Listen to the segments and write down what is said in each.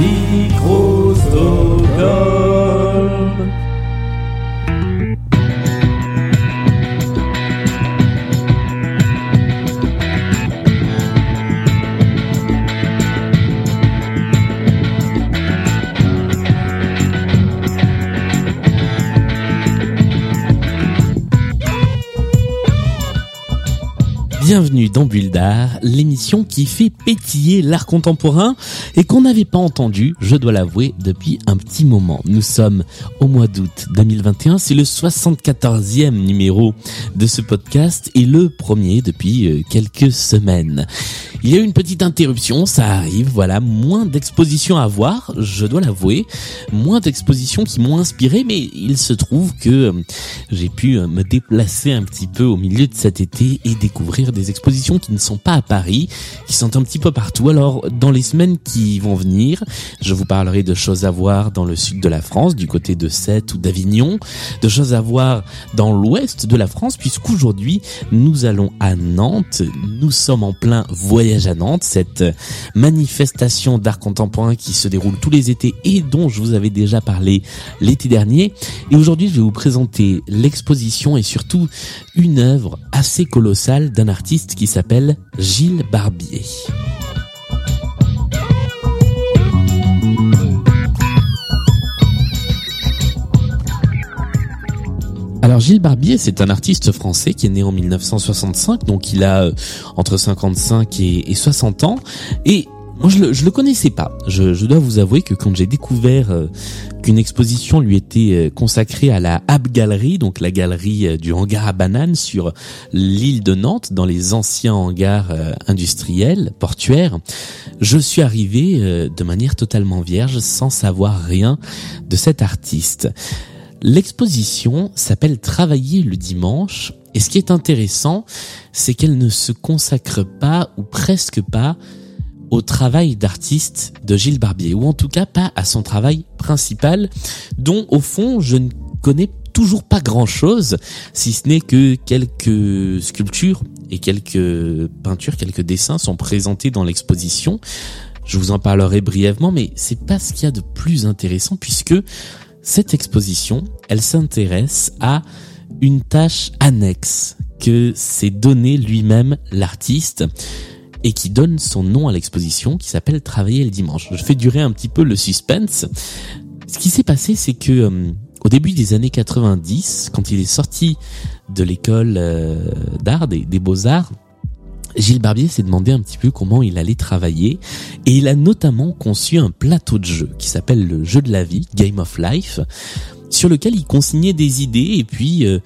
你。Bienvenue dans Bulle d'Art, l'émission qui fait pétiller l'art contemporain et qu'on n'avait pas entendu, je dois l'avouer, depuis un petit moment. Nous sommes au mois d'août 2021, c'est le 74e numéro de ce podcast et le premier depuis euh, quelques semaines. Il y a eu une petite interruption, ça arrive, voilà, moins d'expositions à voir, je dois l'avouer, moins d'expositions qui m'ont inspiré, mais il se trouve que euh, j'ai pu euh, me déplacer un petit peu au milieu de cet été et découvrir des expositions qui ne sont pas à Paris, qui sont un petit peu partout. Alors, dans les semaines qui vont venir, je vous parlerai de choses à voir dans le sud de la France, du côté de Sète ou d'Avignon, de choses à voir dans l'ouest de la France, puisqu'aujourd'hui, nous allons à Nantes. Nous sommes en plein voyage à Nantes, cette manifestation d'art contemporain qui se déroule tous les étés et dont je vous avais déjà parlé l'été dernier. Et aujourd'hui, je vais vous présenter l'exposition et surtout une œuvre assez colossale d'un artiste qui s'appelle Gilles Barbier. Alors Gilles Barbier, c'est un artiste français qui est né en 1965, donc il a euh, entre 55 et, et 60 ans. Et moi, je le, je le connaissais pas. Je, je dois vous avouer que quand j'ai découvert euh, qu'une exposition lui était euh, consacrée à la Hab Gallery, donc la galerie euh, du hangar à bananes sur l'île de Nantes, dans les anciens hangars industriels, portuaires, je suis arrivé de manière totalement vierge, sans savoir rien de cet artiste. L'exposition s'appelle Travailler le dimanche, et ce qui est intéressant, c'est qu'elle ne se consacre pas, ou presque pas, au travail d'artiste de Gilles Barbier, ou en tout cas pas à son travail principal, dont au fond je ne connais toujours pas grand chose, si ce n'est que quelques sculptures et quelques peintures, quelques dessins sont présentés dans l'exposition. Je vous en parlerai brièvement, mais c'est pas ce qu'il y a de plus intéressant puisque cette exposition, elle s'intéresse à une tâche annexe que s'est donné lui-même l'artiste et qui donne son nom à l'exposition qui s'appelle Travailler le dimanche. Je fais durer un petit peu le suspense. Ce qui s'est passé, c'est que euh, au début des années 90, quand il est sorti de l'école euh, d'art, des, des beaux-arts, Gilles Barbier s'est demandé un petit peu comment il allait travailler et il a notamment conçu un plateau de jeu qui s'appelle le jeu de la vie, Game of Life, sur lequel il consignait des idées et puis, euh,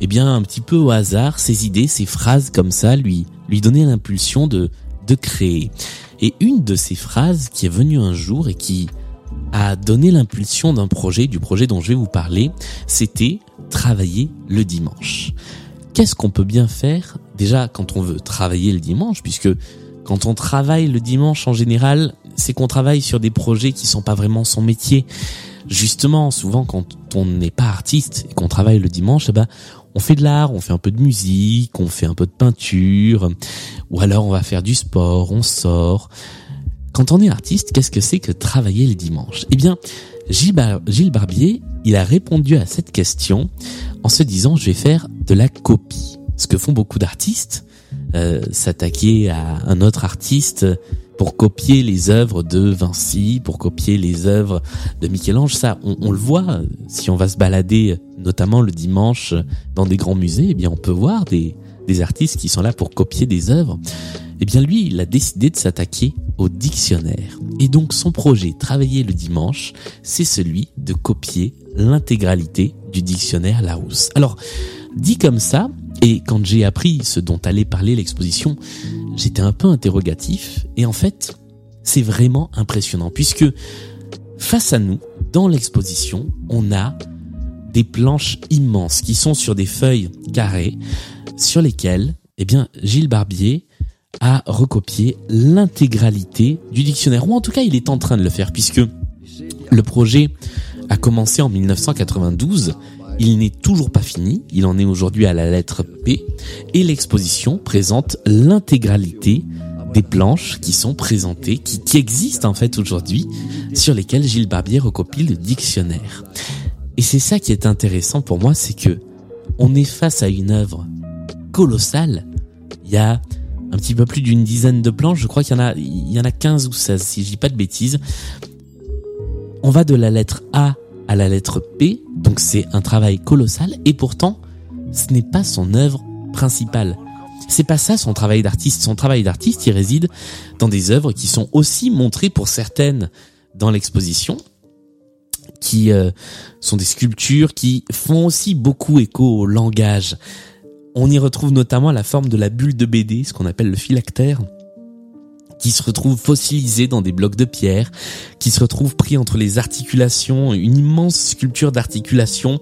eh bien, un petit peu au hasard, ces idées, ces phrases comme ça lui lui donnaient l'impulsion de de créer. Et une de ces phrases qui est venue un jour et qui a donné l'impulsion d'un projet, du projet dont je vais vous parler, c'était travailler le dimanche. Qu'est-ce qu'on peut bien faire déjà quand on veut travailler le dimanche, puisque quand on travaille le dimanche en général, c'est qu'on travaille sur des projets qui sont pas vraiment son métier. Justement, souvent quand on n'est pas artiste et qu'on travaille le dimanche, eh ben, on fait de l'art, on fait un peu de musique, on fait un peu de peinture, ou alors on va faire du sport, on sort. Quand on est artiste, qu'est-ce que c'est que travailler le dimanche Eh bien, Gilles, Bar- Gilles Barbier, il a répondu à cette question en se disant je vais faire de la copie. Ce que font beaucoup d'artistes, euh, s'attaquer à un autre artiste pour copier les œuvres de Vinci, pour copier les œuvres de Michel-Ange, ça, on, le voit. Si on va se balader, notamment le dimanche, dans des grands musées, eh on peut voir des, des artistes qui sont là pour copier des œuvres. Eh bien, lui, il a décidé de s'attaquer au dictionnaire. Et donc, son projet, travailler le dimanche, c'est celui de copier l'intégralité du dictionnaire Larousse. Alors, dit comme ça, et quand j'ai appris ce dont allait parler l'exposition, j'étais un peu interrogatif. Et en fait, c'est vraiment impressionnant puisque face à nous, dans l'exposition, on a planches immenses qui sont sur des feuilles carrées sur lesquelles, eh Gilles Barbier a recopié l'intégralité du dictionnaire. Ou en tout cas, il est en train de le faire puisque le projet a commencé en 1992. Il n'est toujours pas fini. Il en est aujourd'hui à la lettre P. Et l'exposition présente l'intégralité des planches qui sont présentées, qui existent en fait aujourd'hui, sur lesquelles Gilles Barbier recopie le dictionnaire. Et c'est ça qui est intéressant pour moi, c'est que on est face à une œuvre colossale. Il y a un petit peu plus d'une dizaine de planches, je crois qu'il y en a, il y en a 15 ou 16, si je dis pas de bêtises. On va de la lettre A à la lettre P, donc c'est un travail colossal, et pourtant, ce n'est pas son œuvre principale. C'est pas ça son travail d'artiste. Son travail d'artiste, il réside dans des œuvres qui sont aussi montrées pour certaines dans l'exposition, qui euh, sont des sculptures qui font aussi beaucoup écho au langage. On y retrouve notamment la forme de la bulle de BD, ce qu'on appelle le phylactère, qui se retrouve fossilisé dans des blocs de pierre, qui se retrouve pris entre les articulations, une immense sculpture d'articulation,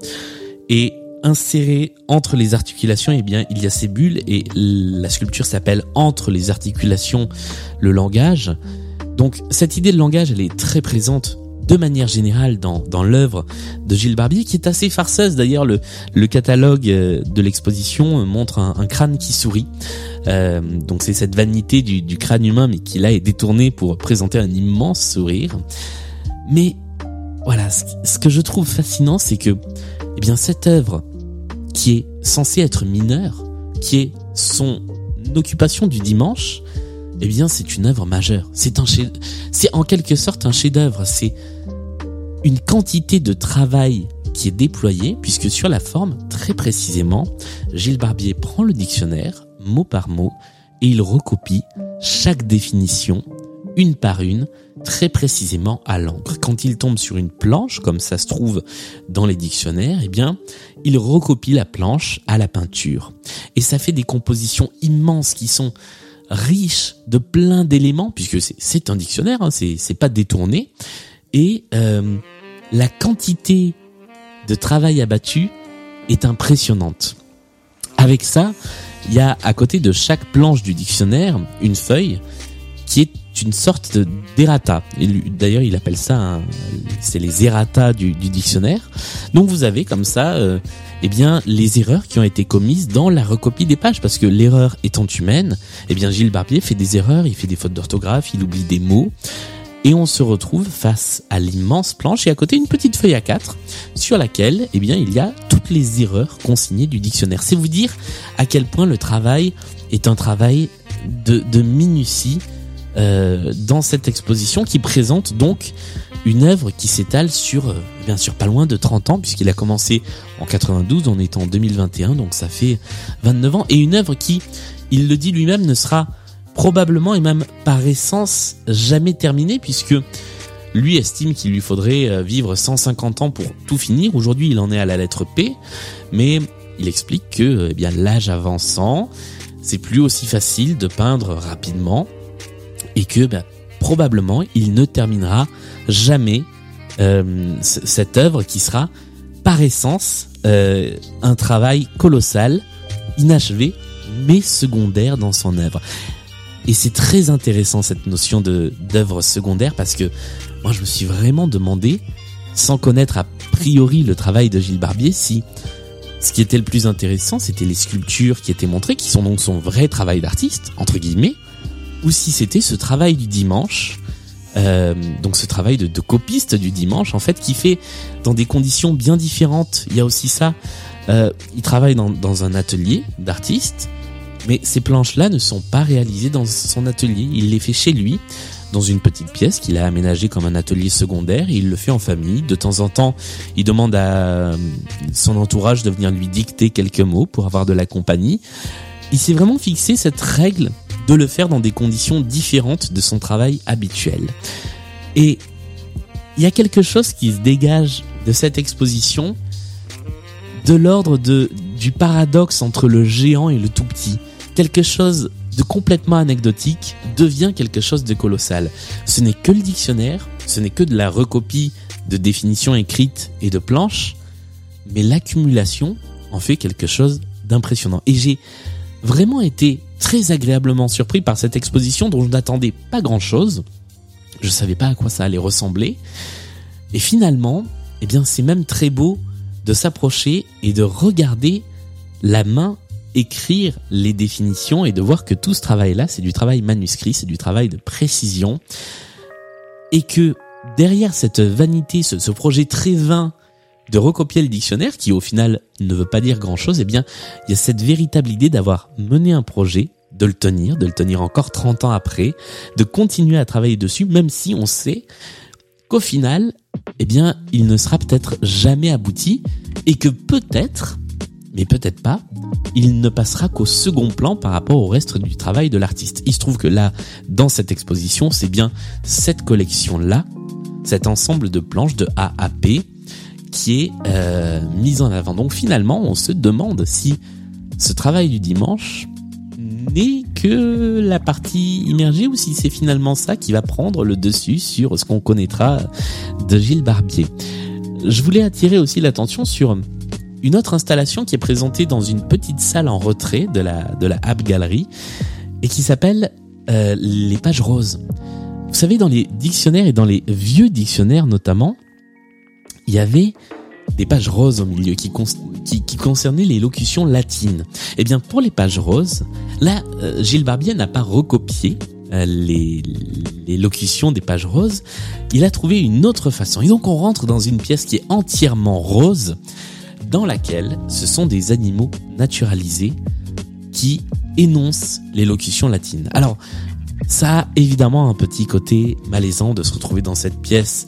et inséré entre les articulations, eh bien, il y a ces bulles, et la sculpture s'appelle Entre les articulations, le langage. Donc, cette idée de langage, elle est très présente de manière générale dans, dans l'œuvre de Gilles Barbier, qui est assez farceuse. D'ailleurs, le, le catalogue euh, de l'exposition montre un, crâne qui sourit. Euh, donc c'est cette vanité du, du, crâne humain, mais qui là est détourné pour présenter un immense sourire. Mais voilà, ce, ce que je trouve fascinant, c'est que, eh bien, cette œuvre qui est censée être mineure, qui est son occupation du dimanche, eh bien, c'est une œuvre majeure. C'est c'est en quelque sorte un chef-d'œuvre. C'est une quantité de travail qui est déployée, puisque sur la forme, très précisément, Gilles Barbier prend le dictionnaire, mot par mot, et il recopie chaque définition, une par une, très précisément à l'encre. Quand il tombe sur une planche, comme ça se trouve dans les dictionnaires, eh bien, il recopie la planche à la peinture. Et ça fait des compositions immenses qui sont riche de plein d'éléments, puisque c'est un dictionnaire, hein, c'est pas détourné, et euh, la quantité de travail abattu est impressionnante. Avec ça, il y a à côté de chaque planche du dictionnaire une feuille qui est une sorte d'errata. D'ailleurs, il appelle ça, c'est les errata du, dictionnaire. Donc vous avez comme ça euh, eh bien, les erreurs qui ont été commises dans la recopie des pages, parce que l'erreur étant humaine, eh bien, Gilles Barbier fait des erreurs, il fait des fautes d'orthographe, il oublie des mots, et on se retrouve face à l'immense planche et à côté une petite feuille à 4 sur laquelle, eh bien, il y a toutes les erreurs consignées du dictionnaire. C'est vous dire à quel point le travail est un travail de, minutie euh, dans cette exposition qui présente donc une œuvre qui s'étale sur euh, bien sûr pas loin de 30 ans puisqu'il a commencé en 92, on est en 2021 donc ça fait 29 ans et une œuvre qui, il le dit lui-même, ne sera probablement et même par essence jamais terminée puisque lui estime qu'il lui faudrait euh, vivre 150 ans pour tout finir. Aujourd'hui, il en est à la lettre P, mais il explique que eh bien l'âge avançant, c'est plus aussi facile de peindre rapidement et que bah, probablement il ne terminera jamais euh, cette œuvre qui sera par essence euh, un travail colossal, inachevé, mais secondaire dans son œuvre. Et c'est très intéressant cette notion de d'œuvre secondaire parce que moi je me suis vraiment demandé, sans connaître a priori le travail de Gilles Barbier, si ce qui était le plus intéressant c'était les sculptures qui étaient montrées, qui sont donc son vrai travail d'artiste, entre guillemets, ou si c'était ce travail du dimanche, euh, donc ce travail de, de, copiste du dimanche en fait qui fait dans des conditions bien différentes. Il y a aussi ça. Euh, il travaille dans, dans un atelier d'artiste, mais ces planches-là ne sont pas réalisées dans son atelier. Il les fait chez lui dans une petite pièce qu'il a aménagée comme un atelier secondaire. il le fait en famille. De temps en temps, il demande à son entourage de venir lui dicter quelques mots pour avoir de la compagnie. Il s'est vraiment fixé cette règle de le faire dans des conditions différentes de son travail habituel. Et il y a quelque chose qui se dégage de cette exposition de l'ordre de du paradoxe entre le géant et le tout petit. Quelque chose de complètement anecdotique devient quelque chose de colossal. Ce n'est que le dictionnaire, ce n'est que de la recopie de définitions écrites et de planches, mais l'accumulation en fait quelque chose d'impressionnant. Et j'ai vraiment été très agréablement surpris par cette exposition dont je n'attendais pas grand chose. Je savais pas à quoi ça allait ressembler. Et finalement, eh bien, c'est même très beau de s'approcher et de regarder la main écrire les définitions et de voir que tout ce travail-là, c'est du travail manuscrit, c'est du travail de précision, et que derrière cette vanité, ce, projet très vain de recopier le dictionnaire, qui au final ne veut pas dire grand-chose, eh bien, il y a cette véritable idée d'avoir mené un projet, de le tenir, de le tenir encore 30 ans après, de continuer à travailler dessus, même si on sait qu'au final, eh bien, il ne sera peut-être jamais abouti, et que peut-être, mais peut-être pas, il ne passera qu'au second plan par rapport au reste du travail de l'artiste. Il se trouve que là, dans cette exposition, c'est bien cette collection-là, cet ensemble de planches de A à P, qui est euh, mise en avant. Donc finalement, on se demande si ce travail du dimanche n'est que la partie immergée ou si c'est finalement ça qui va prendre le dessus sur ce qu'on connaîtra de Gilles Barbier. Je voulais attirer aussi l'attention sur une autre installation qui est présentée dans une petite salle en retrait de la, de la App Gallery et qui s'appelle euh, les pages roses. Vous savez, dans les dictionnaires et dans les vieux dictionnaires notamment, il y avait des pages roses au milieu qui, qui, concernaient les locutions latines. Eh bien, pour les pages roses, là, euh, Gilles Barbier n'a pas recopié euh, les, les locutions des pages roses, il a trouvé une autre façon. Et donc on rentre dans une pièce qui est entièrement rose, dans laquelle ce sont des animaux naturalisés qui énoncent les locutions latines. Alors, ça a évidemment un petit côté malaisant de se retrouver dans cette pièce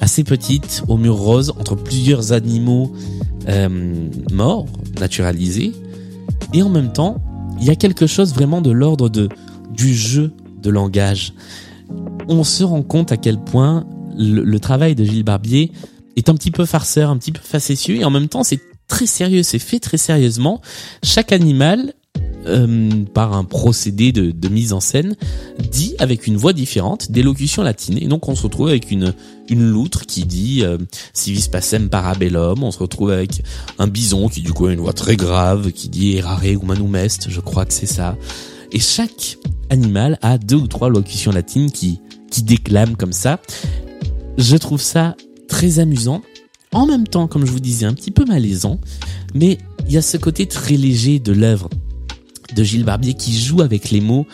assez petite, au mur rose, entre plusieurs animaux euh, morts, naturalisés. Et en même temps, il y a quelque chose vraiment de l'ordre du jeu de langage. On se rend compte à quel point le travail de Gilles Barbier est un petit peu farceur, un petit peu facétieux, et en même temps c'est très sérieux, c'est fait très sérieusement. Chaque animal, euh, par un procédé de, de, mise en scène, dit avec une voix différente des locutions latines. Et donc on se retrouve avec une, une loutre qui dit euh, si vis pacem parabellum. On se retrouve avec un bison qui du coup a une voix très grave, qui dit errare humanum est, je crois que c'est ça. Et chaque animal a deux ou trois locutions latines qui, qui déclament comme ça. Je trouve ça très amusant. En même temps, comme je vous disais, un petit peu malaisant, mais il y a ce côté très léger de l'œuvre de Gilles Barbier qui joue avec les mots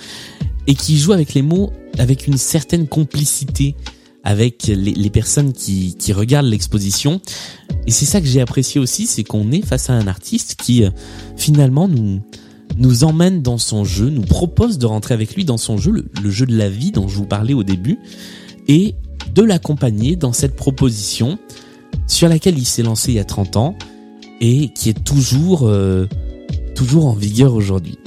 et qui joue avec les mots avec une certaine complicité avec les, personnes qui, regardent l'exposition. Et c'est ça que j'ai apprécié aussi, c'est qu'on est face à un artiste qui euh, finalement nous nous emmène dans son jeu, nous propose de rentrer avec lui dans son jeu, le jeu de la vie dont je vous parlais au début, et de l'accompagner dans cette proposition sur laquelle il s'est lancé il y a 30 ans et qui est toujours euh, toujours en vigueur aujourd'hui.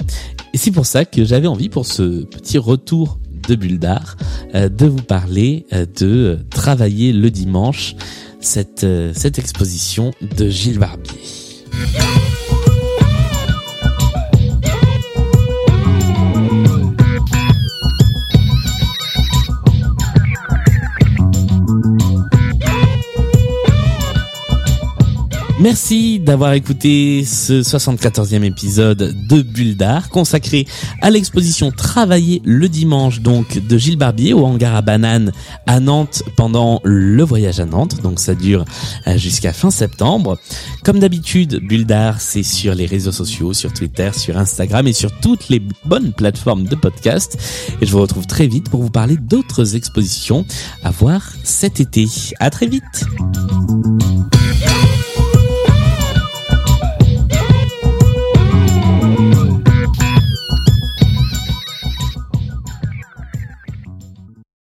Et c'est pour ça que j'avais envie pour ce petit retour de Bulle d'art euh, de vous parler euh, de travailler le dimanche cette cette exposition de Gilles Barbier. Merci d'avoir écouté ce 74e épisode de Bulle d'Art consacré à l'exposition Travailler le dimanche donc de Gilles Barbier au hangar à bananes à Nantes pendant le voyage à Nantes. Donc ça dure euh, jusqu'à fin septembre. Comme d'habitude, Bulle d'Art c'est sur les réseaux sociaux, sur Twitter, sur Instagram et sur toutes les bonnes plateformes de podcast. Et je vous retrouve très vite pour vous parler d'autres expositions à voir cet été. À très vite.